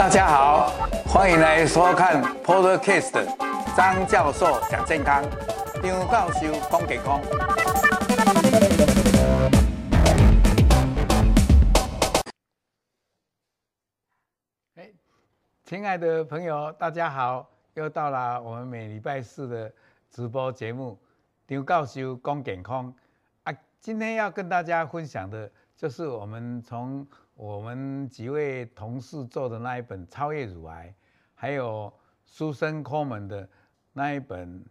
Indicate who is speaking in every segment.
Speaker 1: 大家好，欢迎来收看 Podcast 张教授讲健康，张教授讲健康。哎，亲爱的朋友，大家好，又到了我们每礼拜四的直播节目，张教授讲健康。啊，今天要跟大家分享的，就是我们从我们几位同事做的那一本《超越乳癌》，还有 Susan Komen 的那一本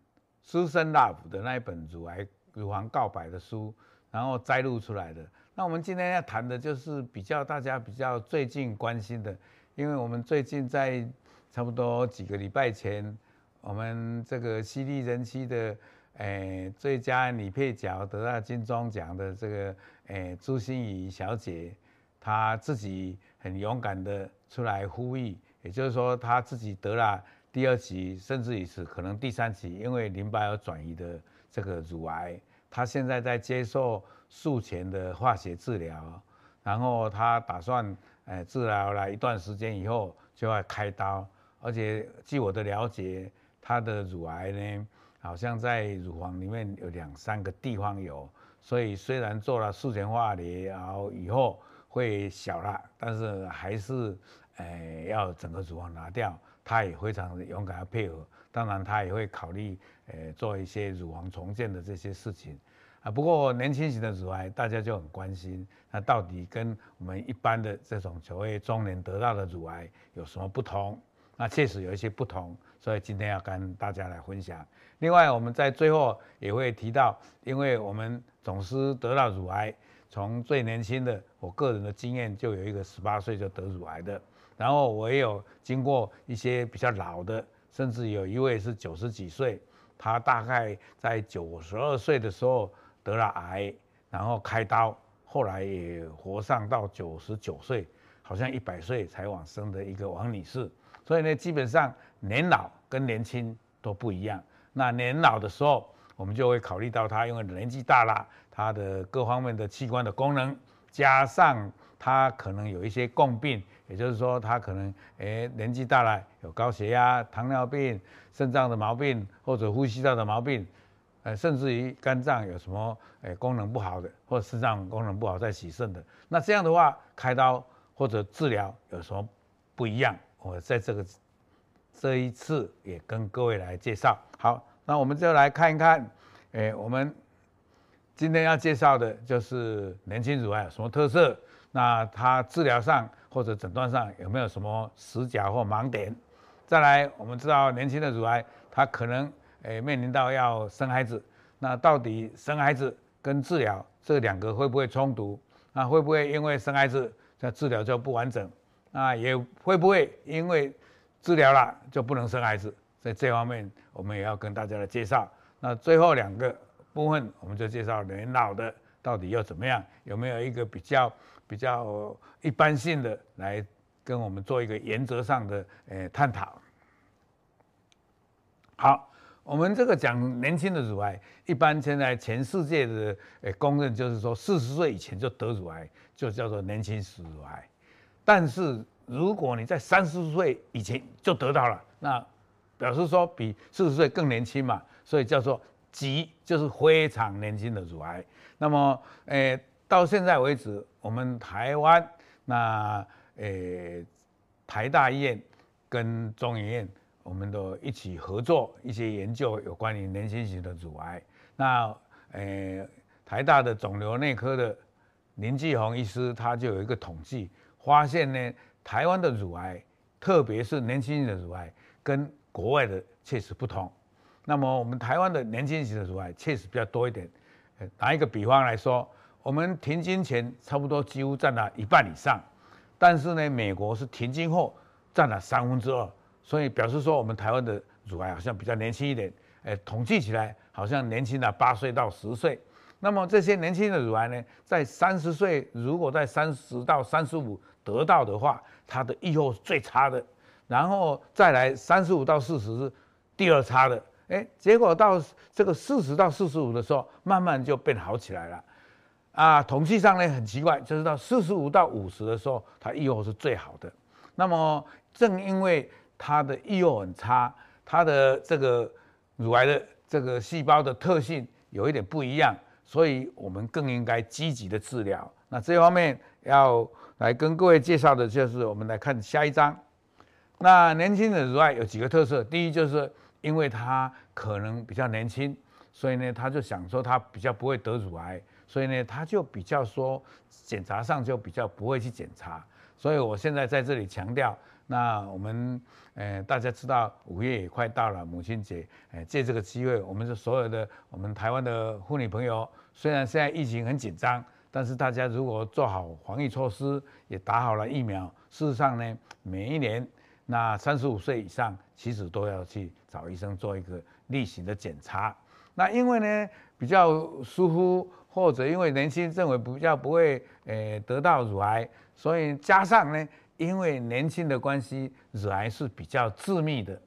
Speaker 1: Susan Love 的那一本《乳癌乳房告白》的书，然后摘录出来的。那我们今天要谈的就是比较大家比较最近关心的，因为我们最近在差不多几个礼拜前，我们这个犀利人妻的。诶，最佳女配角得到金钟奖的这个诶朱芯仪小姐，他自己很勇敢的出来呼吁，也就是说他自己得了第二期，甚至于是可能第三期，因为淋巴有转移的这个乳癌，他现在在接受术前的化学治疗，然后他打算诶治疗了一段时间以后就要开刀，而且据我的了解，他的乳癌呢。好像在乳房里面有两三个地方有，所以虽然做了术前化疗，然后以后会小了，但是还是，诶要整个乳房拿掉。他也非常勇敢的配合，当然他也会考虑，诶做一些乳房重建的这些事情。啊，不过年轻型的乳癌大家就很关心，那到底跟我们一般的这种所谓中年得到的乳癌有什么不同？那确实有一些不同，所以今天要跟大家来分享。另外，我们在最后也会提到，因为我们总是得到乳癌，从最年轻的，我个人的经验就有一个十八岁就得乳癌的，然后我也有经过一些比较老的，甚至有一位是九十几岁，他大概在九十二岁的时候得了癌，然后开刀，后来也活上到九十九岁，好像一百岁才往生的一个王女士。所以呢，基本上年老跟年轻都不一样。那年老的时候，我们就会考虑到他，因为年纪大了，他的各方面的器官的功能，加上他可能有一些共病，也就是说他可能诶年纪大了，有高血压、糖尿病、肾脏的毛病或者呼吸道的毛病，呃，甚至于肝脏有什么诶功能不好的，或者肾脏功能不好在洗肾的，那这样的话开刀或者治疗有什么不一样？我在这个这一次也跟各位来介绍。好。那我们就来看一看，诶，我们今天要介绍的就是年轻乳癌有什么特色？那它治疗上或者诊断上有没有什么死角或盲点？再来，我们知道年轻的乳癌，它可能诶面临到要生孩子，那到底生孩子跟治疗这两个会不会冲突？那会不会因为生孩子这治疗就不完整？那也会不会因为治疗了就不能生孩子？在这方面，我们也要跟大家来介绍。那最后两个部分，我们就介绍年老的到底又怎么样？有没有一个比较比较一般性的来跟我们做一个原则上的诶探讨？好，我们这个讲年轻的乳癌，一般现在全世界的诶公认就是说，四十岁以前就得乳癌就叫做年轻乳癌。但是如果你在三十岁以前就得到了，那表示说比四十岁更年轻嘛，所以叫做极，就是非常年轻的乳癌。那么，诶、到现在为止，我们台湾那诶、台大医院跟中研院，我们都一起合作一些研究有关于年轻型的乳癌。那诶、台大的肿瘤内科的林继鸿医师，他就有一个统计，发现呢，台湾的乳癌，特别是年轻型的乳癌，跟国外的确实不同，那么我们台湾的年轻型的乳癌确实比较多一点。拿一个比方来说，我们停经前差不多几乎占了一半以上，但是呢，美国是停经后占了三分之二，所以表示说我们台湾的乳癌好像比较年轻一点。诶，统计起来好像年轻了八岁到十岁。那么这些年轻的乳癌呢，在三十岁，如果在三十到三十五得到的话，它的预后是最差的。然后再来三十五到四十是第二差的，哎，结果到这个四十到四十五的时候，慢慢就变好起来了，啊，统计上呢很奇怪，就是到四十五到五十的时候，它预后是最好的。那么正因为它的预后很差，它的这个乳癌的这个细胞的特性有一点不一样，所以我们更应该积极的治疗。那这方面要来跟各位介绍的就是，我们来看下一章。那年轻的乳癌有几个特色，第一就是因为他可能比较年轻，所以呢，他就想说他比较不会得乳癌，所以呢，他就比较说检查上就比较不会去检查。所以我现在在这里强调，那我们呃大家知道五月也快到了母亲节，呃借这个机会，我们是所有的我们台湾的妇女朋友，虽然现在疫情很紧张，但是大家如果做好防疫措施，也打好了疫苗，事实上呢，每一年。那三十五岁以上，其实都要去找医生做一个例行的检查。那因为呢比较疏忽，或者因为年轻认为比较不会诶得到乳癌，所以加上呢，因为年轻的关系，乳癌是比较致密的。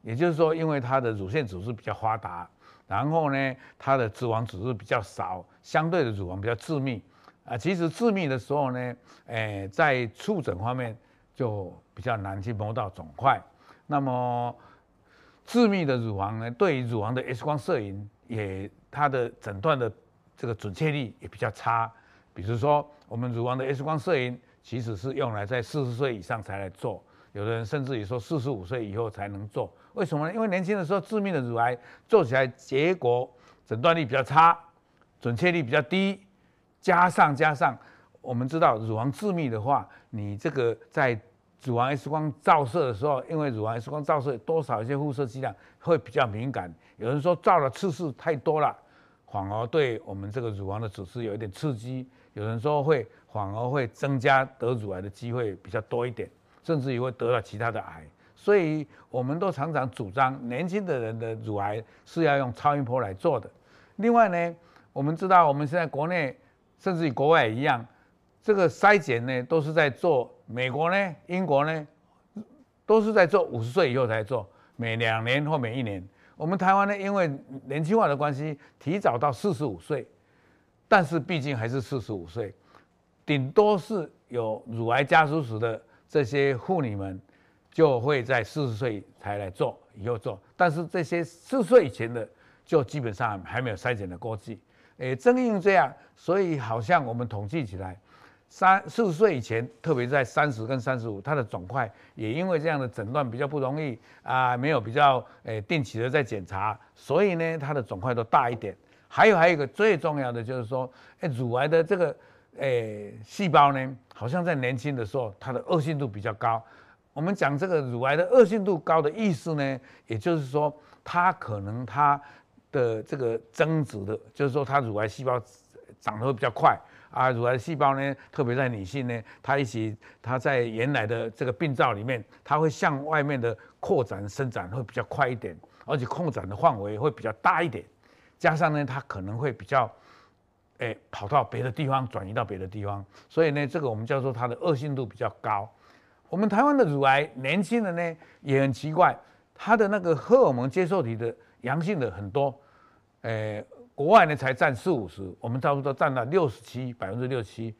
Speaker 1: 也就是说，因为它的乳腺组织比较发达，然后呢，它的脂肪组织比较少，相对的乳房比较致密。啊，其实致密的时候呢，诶，在触诊方面。就比较难去摸到肿块，那么致密的乳房呢，对于乳房的 X 光摄影也它的诊断的这个准确率也比较差。比如说，我们乳房的 X 光摄影其实是用来在四十岁以上才来做，有的人甚至于说四十五岁以后才能做。为什么呢？因为年轻的时候致密的乳癌做起来结果诊断率比较差，准确率比较低，加上加上。我们知道乳房致密的话，你这个在乳房 X 光照射的时候，因为乳房 X 光照射多少一些辐射剂量会比较敏感。有人说照的次数太多了，反而对我们这个乳房的组织有一点刺激。有人说会反而会增加得乳癌的机会比较多一点，甚至于会得了其他的癌。所以我们都常常主张年轻的人的乳癌是要用超音波来做的。另外呢，我们知道我们现在国内甚至于国外一样。这个筛检呢，都是在做美国呢、英国呢，都是在做五十岁以后才做，每两年或每一年。我们台湾呢，因为年轻化的关系，提早到四十五岁，但是毕竟还是四十五岁，顶多是有乳癌家族史的这些妇女们，就会在四十岁才来做，以后做。但是这些四十岁以前的，就基本上还没有筛检的过去。诶，正因为这样，所以好像我们统计起来。三四十岁以前，特别在三十跟三十五，它的肿块也因为这样的诊断比较不容易啊，没有比较诶定期的在检查，所以呢，它的肿块都大一点。还有还有一个最重要的就是说，诶，乳癌的这个诶细胞呢，好像在年轻的时候，它的恶性度比较高。我们讲这个乳癌的恶性度高的意思呢，也就是说，它可能它的这个增殖的，就是说它乳癌细胞长得会比较快。啊，乳癌细胞呢，特别在女性呢，它一起，它在原来的这个病灶里面，它会向外面的扩展伸展会比较快一点，而且扩展的范围会比较大一点，加上呢，它可能会比较，哎，跑到别的地方，转移到别的地方，所以呢，这个我们叫做它的恶性度比较高。我们台湾的乳癌年轻人呢也很奇怪，它的那个荷尔蒙接受体的阳性的很多，哎。国外呢才占四五十，我们差不多占到六十七，百分之六七，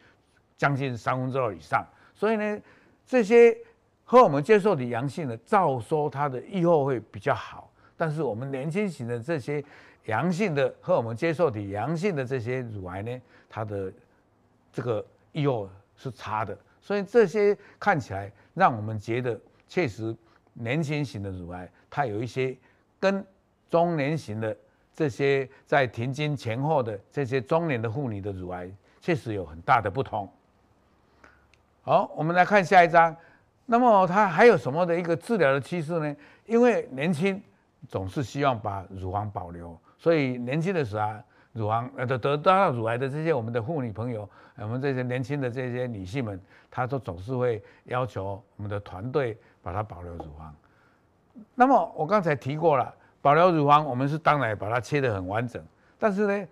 Speaker 1: 将近三分之二以上。所以呢，这些荷尔蒙接受体阳性的，照说它的预后会比较好。但是我们年轻型的这些阳性的荷尔蒙接受体阳性的这些乳癌呢，它的这个预后是差的。所以这些看起来让我们觉得，确实年轻型的乳癌它有一些跟中年型的。这些在停经前后的这些中年的妇女的乳癌，确实有很大的不同。好，我们来看下一章。那么它还有什么的一个治疗的趋势呢？因为年轻总是希望把乳房保留，所以年轻的时候，乳房得得到乳癌的这些我们的妇女朋友，我们这些年轻的这些女性们，她都总是会要求我们的团队把它保留乳房。那么我刚才提过了。保留乳房，我们是当然把它切得很完整，但是呢，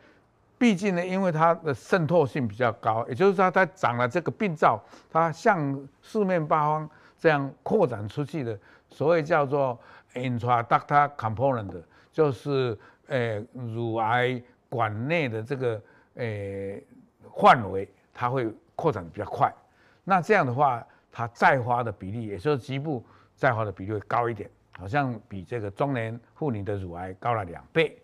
Speaker 1: 毕竟呢，因为它的渗透性比较高，也就是说它长了这个病灶，它向四面八方这样扩展出去的，所谓叫做 intraductal component，就是呃乳癌管内的这个呃范围，它会扩展比较快。那这样的话，它再发的比例，也就是局部再发的比例会高一点，好像比这个中年妇女的乳癌高了两倍。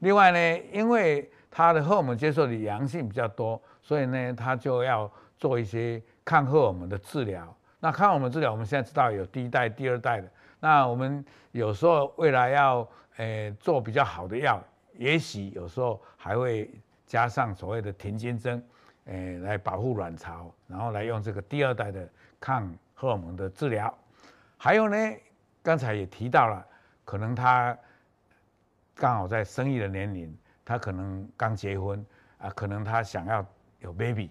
Speaker 1: 另外呢，因为它的荷尔蒙接受的阳性比较多，所以呢，它就要做一些抗荷尔蒙的治疗。那抗荷尔蒙治疗，我们现在知道有第一代、第二代的。那我们有时候未来要诶、呃、做比较好的药，也许有时候还会加上所谓的停经针，诶、呃、来保护卵巢，然后来用这个第二代的抗荷尔蒙的治疗。还有呢，刚才也提到了，可能他刚好在生育的年龄，他可能刚结婚啊，可能他想要有 baby，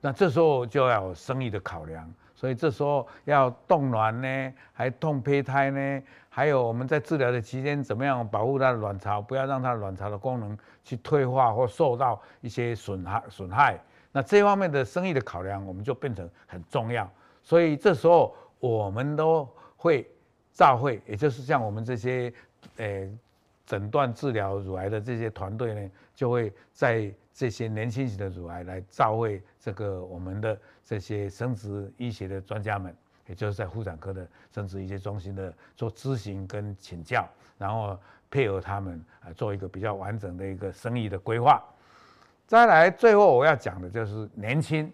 Speaker 1: 那这时候就要有生育的考量。所以这时候要冻卵呢，还冻胚胎呢，还有我们在治疗的期间怎么样保护他的卵巢，不要让他卵巢的功能去退化或受到一些损害损害。那这方面的生育的考量，我们就变成很重要。所以这时候我们都会照会，也就是像我们这些呃诊断治疗乳癌的这些团队呢，就会在这些年轻型的乳癌来照会这个我们的。这些生殖医学的专家们，也就是在妇产科的生殖医学中心的做咨询跟请教，然后配合他们啊做一个比较完整的一个生育的规划。再来，最后我要讲的就是年轻，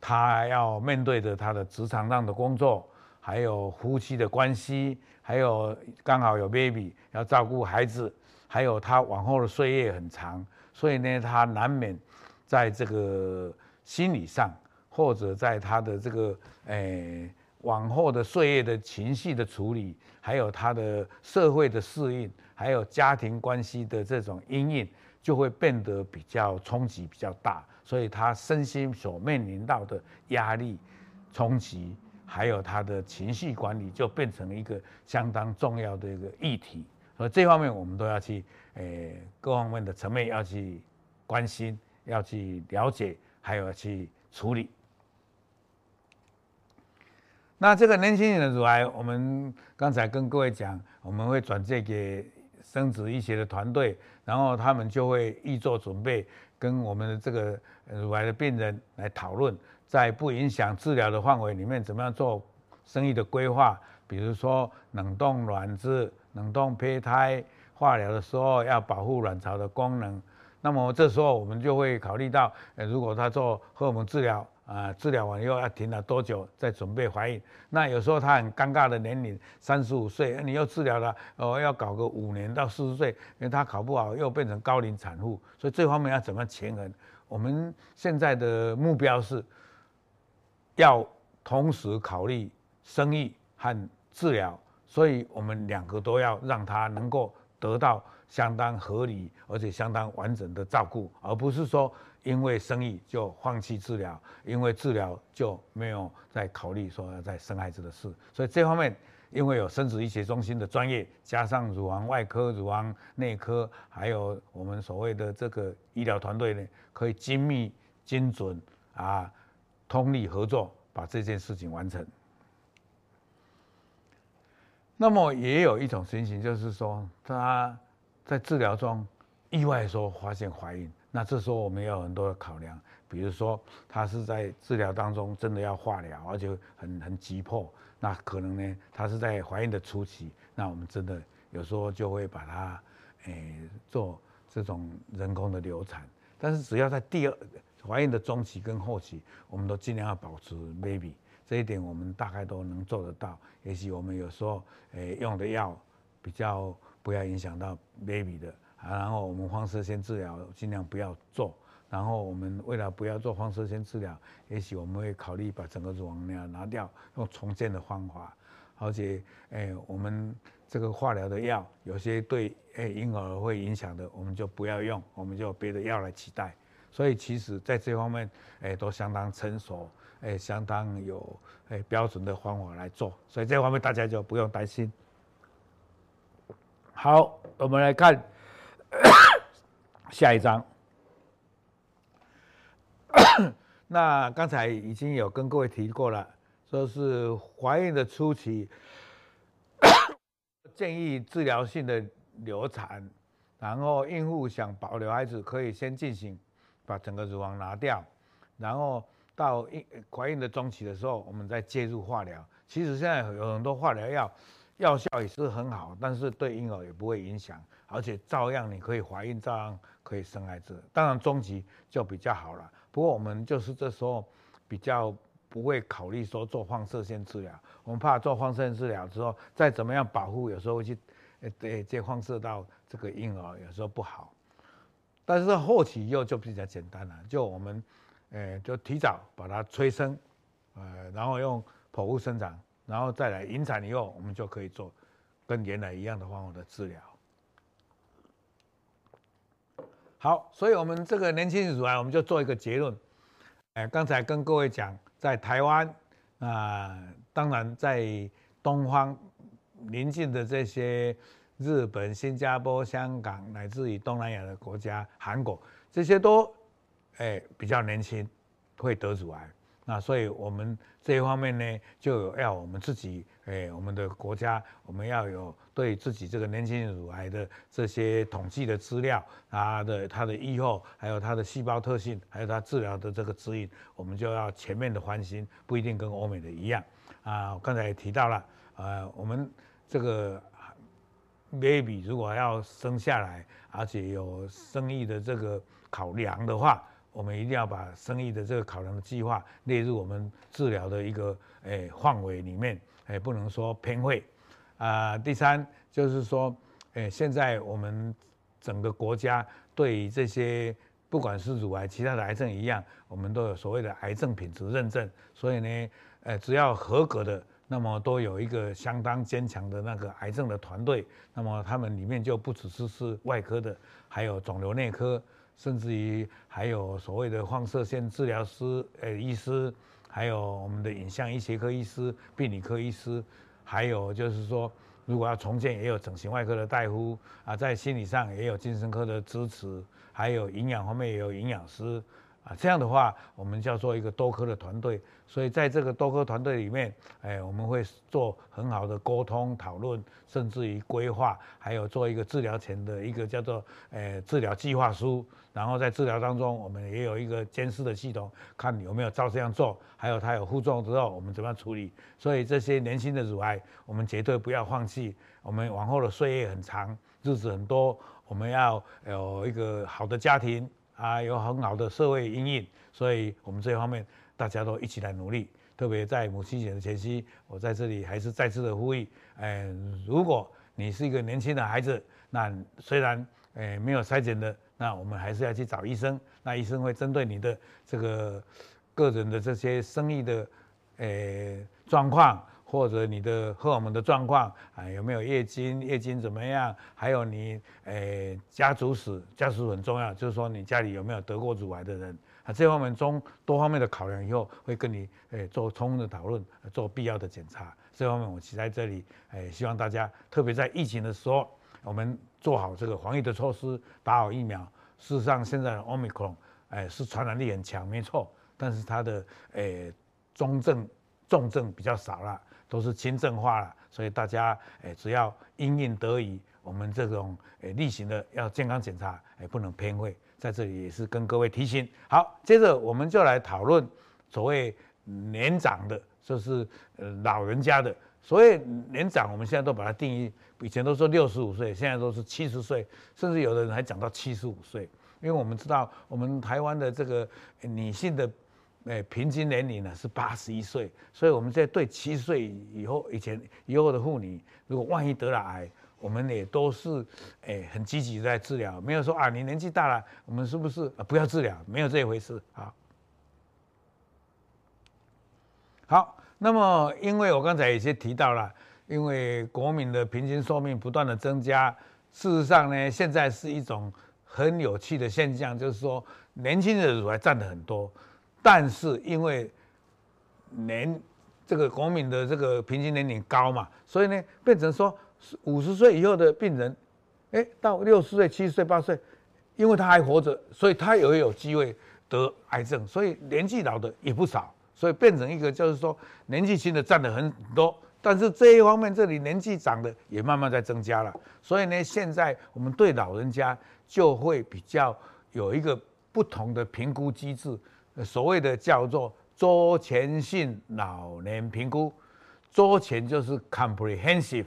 Speaker 1: 他要面对着他的职场上的工作，还有夫妻的关系，还有刚好有 baby 要照顾孩子，还有他往后的岁月很长，所以呢，他难免在这个心理上。或者在他的这个诶、往后的岁月的情绪的处理，还有他的社会的适应，还有家庭关系的这种阴影，就会变得比较冲击比较大，所以他身心所面临到的压力、冲击，还有他的情绪管理，就变成一个相当重要的一个议题。所以这方面我们都要去诶、各方面的层面要去关心，要去了解，还有去处理。那这个年轻人的乳癌，我们刚才跟各位讲，我们会转介给生殖医学的团队，然后他们就会预做准备，跟我们的这个乳癌的病人来讨论，在不影响治疗的范围里面，怎么样做生育的规划，比如说冷冻卵子、冷冻胚胎，化疗的时候要保护卵巢的功能。那么这时候我们就会考虑到，如果他做荷尔蒙治疗。啊，治疗完以后要停了多久再准备怀孕？那有时候他很尴尬的年龄，三十五岁，你又治疗了，哦，要搞个五年到四十岁，因为他考不好又变成高龄产妇，所以这方面要怎么权衡？我们现在的目标是，要同时考虑生育和治疗，所以我们两个都要让他能够得到相当合理而且相当完整的照顾，而不是说。因为生育就放弃治疗，因为治疗就没有再考虑说要再生孩子的事，所以这方面因为有生殖医学中心的专业，加上乳房外科、乳房内科，还有我们所谓的这个医疗团队呢，可以精密、精准啊，通力合作，把这件事情完成。那么也有一种情形，就是说他在治疗中意外说发现怀孕。那这时候我们要有很多的考量，比如说他是在治疗当中真的要化疗，而且很很急迫，那可能呢，他是在怀孕的初期，那我们真的有时候就会把它诶做这种人工的流产。但是只要在第二怀孕的中期跟后期，我们都尽量要保持 baby，这一点我们大概都能做得到。也许我们有时候诶用的药比较不要影响到 baby 的。啊然后我们放射线治疗尽量不要做，然后我们为了不要做放射线治疗，也许我们会考虑把整个乳房呢拿掉，用重建的方法。而且，哎，我们这个化疗的药有些对哎婴儿会影响的，我们就不要用，我们就别的药来取代。所以其实在这方面，哎，都相当成熟，哎，相当有哎标准的方法来做。所以这方面大家就不用担心。好，我们来看。下一章，那刚才已经有跟各位提过了，说是怀孕的初期，建议治疗性的流产，然后孕妇想保留孩子，可以先进行把整个乳房拿掉，然后到孕怀孕的中期的时候，我们再介入化疗。其实现在有很多化疗药，药效也是很好，但是对婴儿也不会影响，而且照样你可以怀孕，照样可以生孩子。当然中期就比较好了。不过我们就是这时候比较不会考虑说做放射线治疗，我们怕做放射线治疗之后再怎么样保护，有时候会去呃对这放射到这个婴儿，有时候不好。但是后期以后就比较简单了，就我们呃就提早把它催生，呃然后用剖腹生产，然后再来引产以后，我们就可以做跟原来一样的方法的治疗。好，所以我们这个年轻乳癌，我们就做一个结论。哎，刚才跟各位讲，在台湾啊、当然在东方邻近的这些日本、新加坡、香港，乃至于东南亚的国家，韩国这些都哎比较年轻会得乳癌。那所以我们这一方面呢，就要我们自己，哎，我们的国家，我们要有对自己这个年轻乳癌的这些统计的资料，它的它的预后，还有它的细胞特性，还有它治疗的这个指引，我们就要全面的翻新，不一定跟欧美的一样。啊，刚才也提到了，呃，我们这个 baby 如果要生下来，而且有生育的这个考量的话。我们一定要把生育的这个考量的计划列入我们治疗的一个诶范围里面，诶不能说偏废。啊，第三就是说，诶现在我们整个国家对于这些不管是乳癌、其他的癌症一样，我们都有所谓的癌症品质认证，所以呢，诶只要合格的，那么都有一个相当坚强的那个癌症的团队，那么他们里面就不只是是外科的，还有肿瘤内科。甚至于还有所谓的放射线治疗师、呃医师，还有我们的影像医学科医师、病理科医师，还有就是说，如果要重建，也有整形外科的大夫啊，在心理上也有精神科的支持，还有营养方面也有营养师。啊，这样的话，我们叫做一个多科的团队，所以在这个多科团队里面，哎，我们会做很好的沟通讨论，甚至于规划，还有做一个治疗前的一个叫做，呃，治疗计划书，然后在治疗当中，我们也有一个监视的系统，看有没有照这样做，还有它有副作用之后，我们怎么样处理。所以这些年轻的乳癌，我们绝对不要放弃，我们往后的岁月很长，日子很多，我们要有一个好的家庭。啊，有很好的社会阴影，所以我们这方面大家都一起来努力。特别在母亲节的前夕，我在这里还是再次的呼吁，哎，如果你是一个年轻的孩子，那虽然哎没有筛检的，那我们还是要去找医生，那医生会针对你的这个个人的这些生意的哎状况。或者你的荷尔蒙的状况啊，有没有月经？月经怎么样？还有你诶、家族史，家族史很重要，就是说你家里有没有得过乳癌的人啊？这方面中多方面的考量以后，会跟你诶、做充分的讨论，做必要的检查。这方面我期待这里诶、希望大家特别在疫情的时候，我们做好这个防疫的措施，打好疫苗。事实上，现在的 Omicron 诶是传染力很强，没错，但是它的诶、中症、重症比较少了。都是轻症化了，所以大家诶只要因应得宜，我们这种诶例行的要健康检查诶不能偏废，在这里也是跟各位提醒。好，接着我们就来讨论所谓年长的，就是呃老人家的。所谓年长，我们现在都把它定义，以前都说六十五岁，现在都是七十岁，甚至有的人还讲到七十五岁，因为我们知道我们台湾的这个女性的。诶，平均年龄呢是八十一岁，所以我们在对七十岁以后、以前、以后的妇女，如果万一得了癌，我们也都是诶很积极在治疗，没有说啊你年纪大了，我们是不是不要治疗？没有这一回事啊。好，那么因为我刚才已经提到了，因为国民的平均寿命不断的增加，事实上呢，现在是一种很有趣的现象，就是说年轻的乳癌占的很多。但是因为年这个国民的这个平均年龄高嘛，所以呢变成说五十岁以后的病人，哎，到六十岁、七十岁、八十岁，因为他还活着，所以他也有机会得癌症。所以年纪老的也不少，所以变成一个就是说年纪轻的占的很多，但是这一方面这里年纪长的也慢慢在增加了。所以呢，现在我们对老人家就会比较有一个不同的评估机制。所谓的叫做周全性老年评估。周全就是 comprehensive，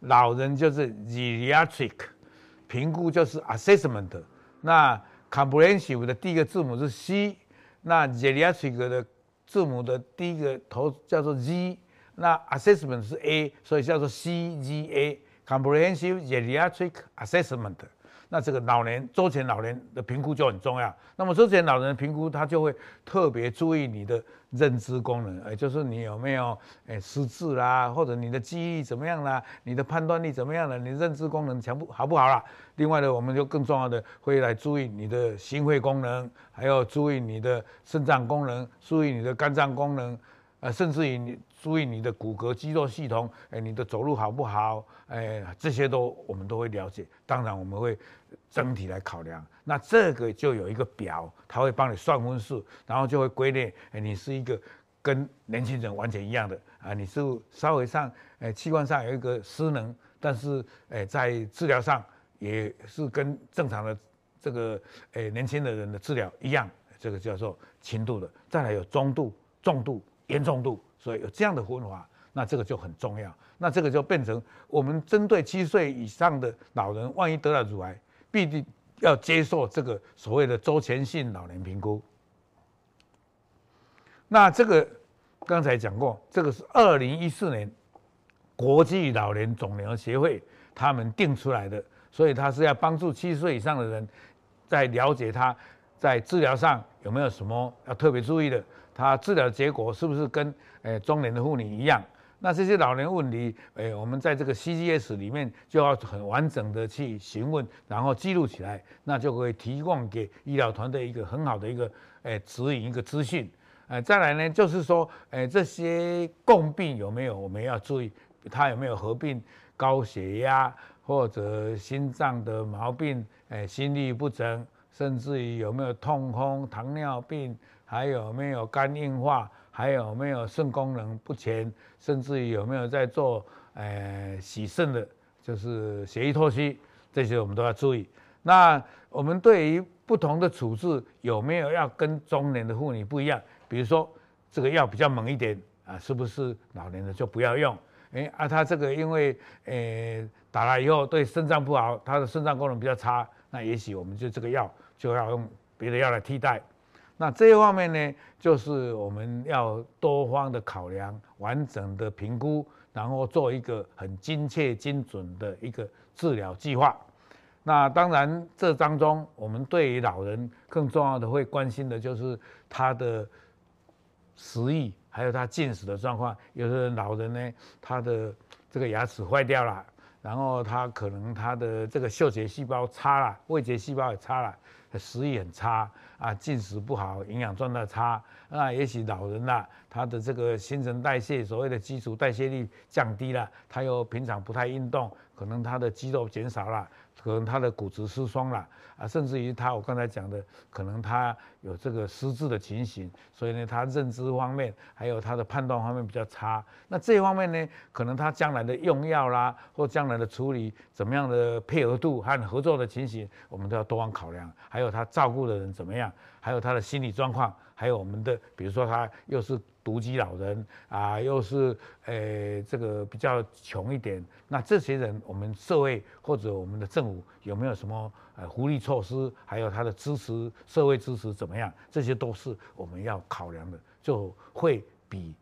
Speaker 1: 老人就是 geriatric，评估就是 assessment。那 comprehensive 的第一个字母是 C，那 geriatric 的字母的第一个头叫做 G，那 assessment 是 A，所以叫做 CGA，comprehensive geriatric assessment。那这个老年周全老年的评估就很重要。那么周全老人的评估，他就会特别注意你的认知功能，也就是你有没有诶失智啦，或者你的记忆怎么样啦，你的判断力怎么样了，你的认知功能强不好不好啦？另外呢，我们就更重要的会来注意你的心肺功能，还有注意你的肾脏功能，注意你的肝脏功能，呃，甚至于你。注意你的骨骼肌肉系统，哎，你的走路好不好？哎，这些都我们都会了解。当然，我们会整体来考量。那这个就有一个表，它会帮你算分数，然后就会归类。哎，你是一个跟年轻人完全一样的啊，你是稍微上，哎，器官上有一个失能，但是哎，在治疗上也是跟正常的这个哎年轻的人的治疗一样。这个叫做轻度的，再来有中度、重度、严重度。所以有这样的分法，那这个就很重要。那这个就变成我们针对七十岁以上的老人，万一得了乳癌，必定要接受这个所谓的周全性老年评估。那这个刚才讲过，这个是二零一四年国际老年肿瘤协会他们定出来的，所以他是要帮助七十岁以上的人，在了解他在治疗上有没有什么要特别注意的。他治疗结果是不是跟诶中年的妇女一样？那这些老年问题，诶，我们在这个 CGS 里面就要很完整的去询问，然后记录起来，那就会提供给医疗团队一个很好的一个诶指引一个资讯。诶，再来呢，就是说，诶这些共病有没有我们要注意，他有没有合并高血压或者心脏的毛病，诶心律不整，甚至于有没有痛风、糖尿病。还有没有肝硬化？还有没有肾功能不全？甚至于有没有在做呃洗肾的，就是血液透析，这些我们都要注意。那我们对于不同的处置，有没有要跟中年的妇女不一样？比如说这个药比较猛一点啊，是不是老年的就不要用？诶啊，他这个因为呃打了以后对肾脏不好，他的肾脏功能比较差，那也许我们就这个药就要用别的药来替代。那这一方面呢，就是我们要多方的考量，完整的评估，然后做一个很精确精准的一个治疗计划。那当然，这当中我们对于老人更重要的会关心的就是他的食欲，还有他进食的状况。有的老人呢，他的这个牙齿坏掉了，然后他可能他的这个嗅觉细胞差了，味觉细胞也差了。食欲很差啊，进食不好，营养状态差。那也许老人呐、啊，他的这个新陈代谢，所谓的基础代谢率降低了，他又平常不太运动，可能他的肌肉减少了，可能他的骨质疏松了啊，甚至于他我刚才讲的，可能他有这个失智的情形，所以呢，他认知方面还有他的判断方面比较差。那这一方面呢，可能他将来的用药啦，或将来的处理怎么样的配合度和合作的情形，我们都要多方考量。还有他照顾的人怎么样，还有他的心理状况。还有我们的，比如说他又是独居老人啊，又是诶、这个比较穷一点，那这些人我们社会或者我们的政府有没有什么呃福利措施？还有他的支持，社会支持怎么样？这些都是我们要考量的，就会比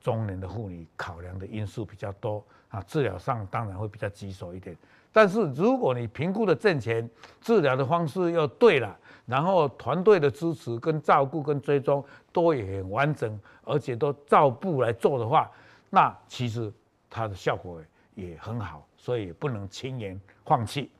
Speaker 1: 中年的妇女考量的因素比较多啊。治疗上当然会比较棘手一点，但是如果你评估的正确，治疗的方式又对了。然后团队的支持跟照顾跟追踪都也很完整，而且都照步来做的话，那其实它的效果也很好，所以不能轻言放弃。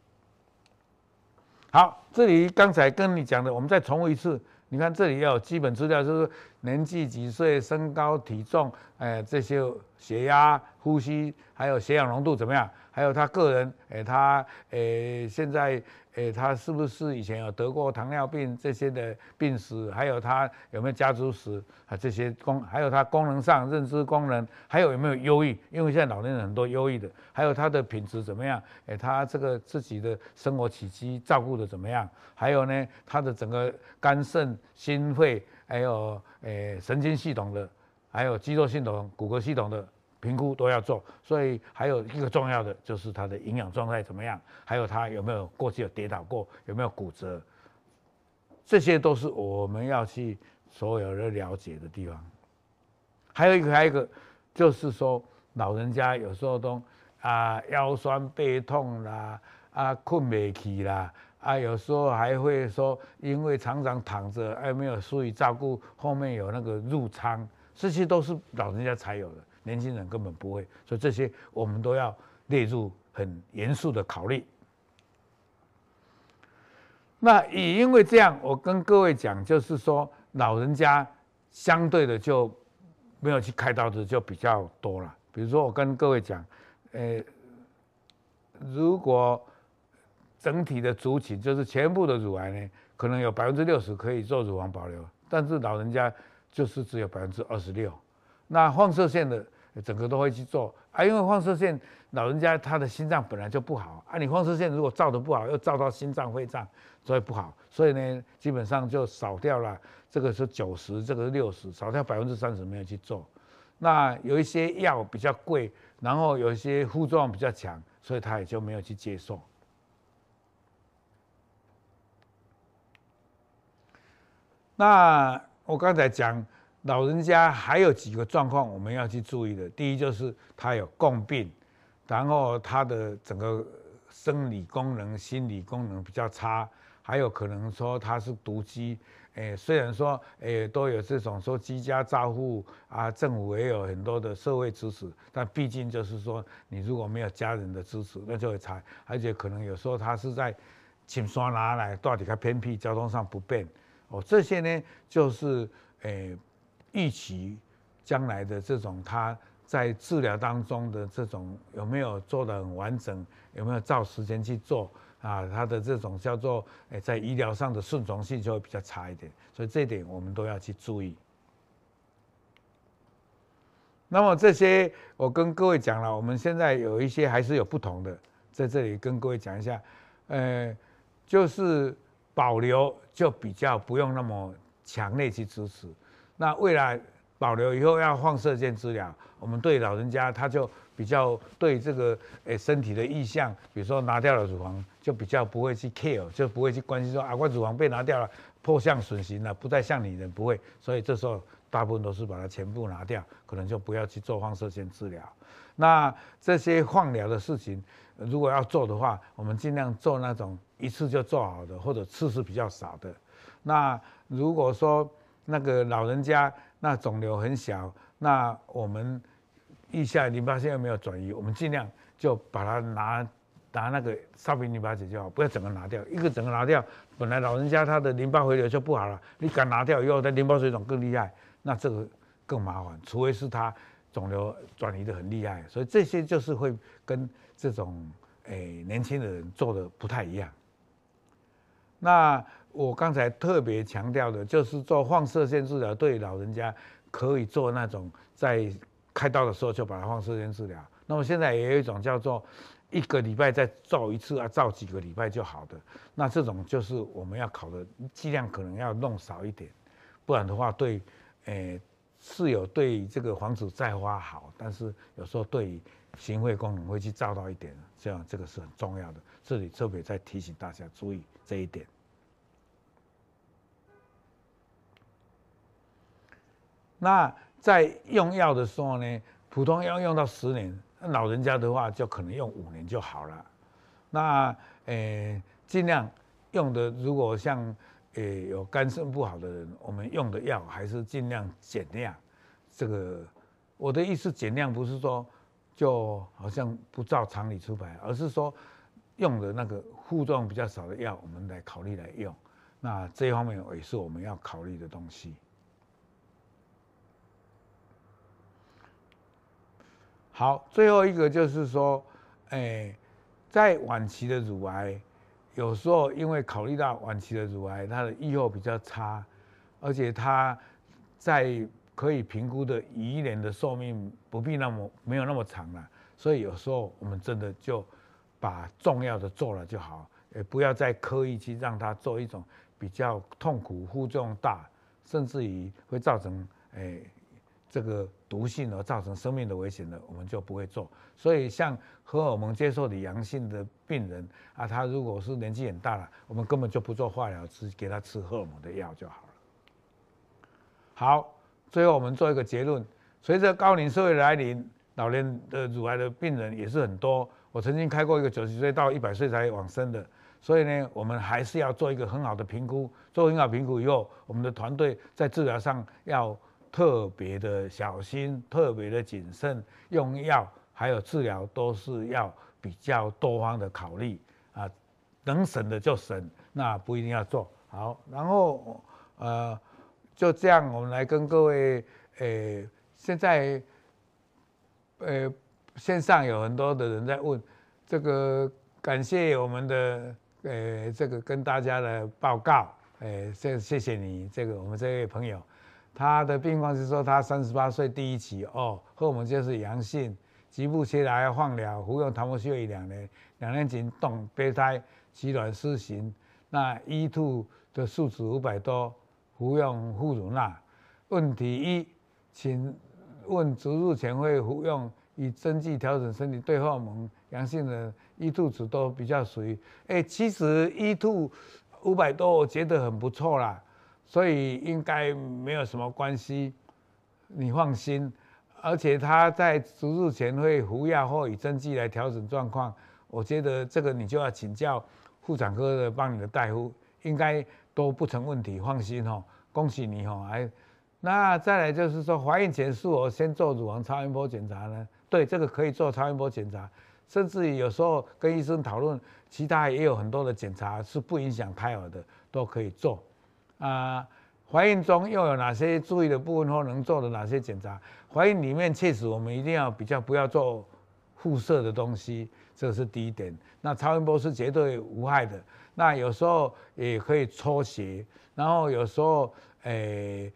Speaker 1: 好，这里刚才跟你讲的，我们再重复一次。你看这里要有基本资料，就是年纪几岁、身高体重，哎，这些血压、呼吸，还有血氧浓度怎么样？还有他个人，哎，他哎现在。诶，他是不是以前有得过糖尿病这些的病史？还有他有没有家族史啊？这些功，还有他功能上认知功能，还有有没有忧郁？因为现在老年人很多忧郁的。还有他的品质怎么样？诶，他这个自己的生活起居照顾的怎么样？还有呢，他的整个肝肾心肺还有诶神经系统的，还有肌肉系统、骨骼系统的评估都要做。所以还有一个重要的就是他的营养状态怎么样，还有他有没有过去有跌倒过，有没有骨折，这些都是我们要去所有的了解的地方。还有一个，还有一个就是说，老人家有时候都啊腰酸背痛啦，啊困不起啦。啊，有时候还会说，因为常常躺着，还没有注意照顾，后面有那个褥疮，这些都是老人家才有的，年轻人根本不会，所以这些我们都要列入很严肃的考虑。那也因为这样，我跟各位讲，就是说老人家相对的就没有去开刀的就比较多了。比如说我跟各位讲，呃，如果整体的族群就是全部的乳癌呢，可能有百分之六十可以做乳房保留，但是老人家就是只有百分之二十六。那放射线的整个都会去做啊，因为放射线老人家他的心脏本来就不好啊，你放射线如果照得不好，又照到心脏、肺脏，所以不好，所以呢，基本上就少掉了。这个是九十，这个是六十，少掉百分之三十没有去做。那有一些药比较贵，然后有一些副作用比较强，所以他也就没有去接受。那我刚才讲，老人家还有几个状况我们要去注意的。第一就是他有共病，然后他的整个生理功能、心理功能比较差，还有可能说他是独居。诶，虽然说诶都有这种说居家照护啊，政府也有很多的社会支持，但毕竟就是说你如果没有家人的支持，那就会差。而且可能有时候他是在青山拿来，到底较偏僻，交通上不便。哦，这些呢，就是诶，预期将来的这种他在治疗当中的这种有没有做得很完整，有没有照时间去做啊？他的这种叫做诶，在医疗上的顺从性就会比较差一点，所以这点我们都要去注意。那么这些我跟各位讲了，我们现在有一些还是有不同的，在这里跟各位讲一下，呃，就是。保留就比较不用那么强烈去支持，那未来保留以后要放射线治疗，我们对老人家他就比较对这个诶身体的意向，比如说拿掉了乳房，就比较不会去 care，就不会去关心说啊，我乳房被拿掉了，破相损形了，不再像女人，不会，所以这时候大部分都是把它全部拿掉，可能就不要去做放射线治疗。那这些放疗的事情，如果要做的话，我们尽量做那种。一次就做好的，或者次数比较少的。那如果说那个老人家那肿瘤很小，那我们腋下淋巴腺又没有转移，我们尽量就把它拿拿那个烧瓶淋巴结就好，不要整个拿掉。一个整个拿掉，本来老人家他的淋巴回流就不好了，你敢拿掉以后，他淋巴水肿更厉害，那这个更麻烦。除非是他肿瘤转移的很厉害，所以这些就是会跟这种诶年轻的人做的不太一样。那我刚才特别强调的，就是做放射线治疗对老人家可以做那种在开刀的时候就把它放射线治疗。那么现在也有一种叫做一个礼拜再照一次啊，照几个礼拜就好的。那这种就是我们要考的剂量可能要弄少一点，不然的话对，诶是有对这个防止再发好，但是有时候对心肺功能会去照到一点，这样这个是很重要的。这里特别再提醒大家注意这一点。那在用药的时候呢，普通要用到十年，老人家的话就可能用五年就好了。那诶，尽量用的，如果像诶有肝肾不好的人，我们用的药还是尽量减量。这个我的意思减量不是说就好像不照常理出牌，而是说。用的那个副作用比较少的药，我们来考虑来用。那这一方面也是我们要考虑的东西。好，最后一个就是说，诶，在晚期的乳癌，有时候因为考虑到晚期的乳癌，它的预后比较差，而且它在可以评估的遗年的寿命不必那么没有那么长了，所以有时候我们真的就。把重要的做了就好，也不要再刻意去让他做一种比较痛苦、负重大，甚至于会造成诶、欸、这个毒性而造成生命的危险的，我们就不会做。所以像荷尔蒙接受的阳性的病人啊，他如果是年纪很大了，我们根本就不做化疗，只给他吃荷尔蒙的药就好了。好，最后我们做一个结论：随着高龄社会来临，老年的乳癌的病人也是很多。我曾经开过一个九十岁到一百岁才往生的。所以呢，我们还是要做一个很好的评估。做很好评估以后，我们的团队在治疗上要特别的小心，特别的谨慎，用药还有治疗都是要比较多方的考虑啊，能省的就省，那不一定要做好。然后呃，就这样，我们来跟各位，呃，现在呃线上有很多的人在问这个，感谢我们的。呃，这个跟大家的报告，呃，谢谢谢你，这个我们这位朋友，他的病况是说他三十八岁第一期哦，荷尔蒙就是阳性，局部切来放疗，服用唐莫西韦两年，两年前动胚胎，取卵施行，那 E2 的数值五百多，服用复乳钠。问题一，请问植入前会服用以针剂调整身体对荷尔蒙阳性的？E2 值都比较属于，哎，其实 E2 五百多，我觉得很不错啦，所以应该没有什么关系，你放心。而且他在手术前会服药或以针剂来调整状况，我觉得这个你就要请教妇产科的帮你的大夫，应该都不成问题，放心哦，恭喜你哦，哎，那再来就是说怀孕前是否先做乳房超音波检查呢？对，这个可以做超音波检查。甚至有时候跟医生讨论，其他也有很多的检查是不影响胎儿的，都可以做。啊，怀孕中又有哪些注意的部分或能做的哪些检查？怀孕里面确实我们一定要比较不要做辐射的东西，这是第一点。那超音波是绝对无害的。那有时候也可以抽血，然后有时候诶。欸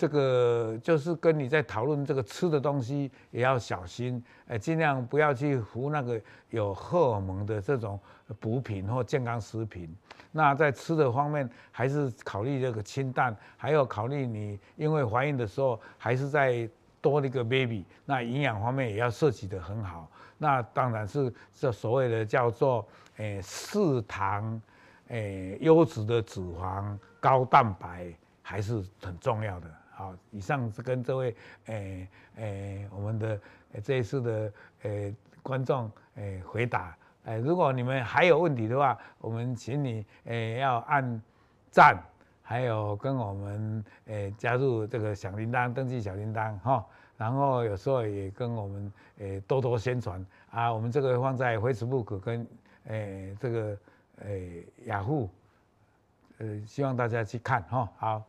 Speaker 1: 这个就是跟你在讨论这个吃的东西也要小心，哎，尽量不要去服那个有荷尔蒙的这种补品或健康食品。那在吃的方面，还是考虑这个清淡，还有考虑你因为怀孕的时候还是在多了一个 baby，那营养方面也要设计得很好。那当然是这所谓的叫做诶适糖，诶优质的脂肪、高蛋白还是很重要的。好，以上是跟这位诶诶、我们的这一次的诶、观众诶、回答。哎，如果你们还有问题的话，我们请你哎、要按赞，还有跟我们哎、加入这个小铃铛，登记小铃铛哈。然后有时候也跟我们哎、多多宣传啊，我们这个放在 Facebook 跟哎、这个哎、雅虎，呃，希望大家去看哈。好。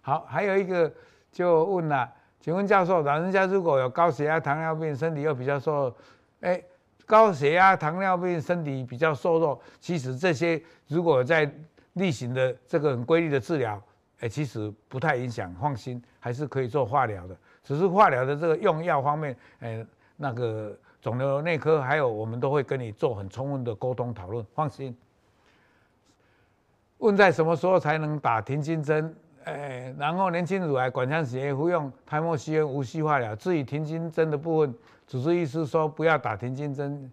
Speaker 1: 好，还有一个就问了，请问教授，老人家如果有高血压、糖尿病，身体又比较瘦，哎，高血压、糖尿病，身体比较瘦弱，其实这些如果在例行的这个很规律的治疗，哎，其实不太影响，放心，还是可以做化疗的。只是化疗的这个用药方面，哎，那个肿瘤内科还有我们都会跟你做很充分的沟通讨论，放心。问在什么时候才能打停经针？哎，然后年轻乳癌管腔型服用泰莫西恩无需化疗。至于停经针的部分，主治医师说不要打停经针。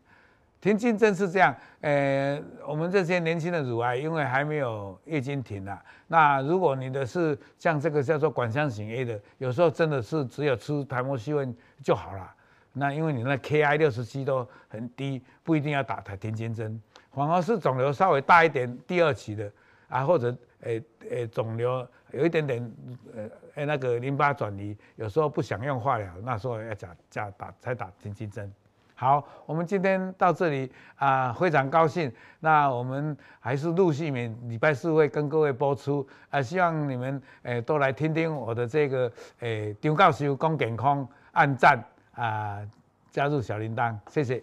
Speaker 1: 停经针是这样，呃，我们这些年轻的乳癌因为还没有月经停啊，那如果你的是像这个叫做管腔型 A 的，有时候真的是只有吃泰莫西芬就好了。那因为你那 Ki 六十七都很低，不一定要打台停经针。反而是肿瘤稍微大一点，第二期的啊，或者诶诶肿瘤。有一点点，呃诶，那个淋巴转移，有时候不想用化疗，那时候要加加打才打停经针。好，我们今天到这里啊，非常高兴。那我们还是陆续每礼拜四会跟各位播出啊，希望你们诶都来听听我的这个诶张教授讲健康，按赞啊，加入小铃铛，谢谢。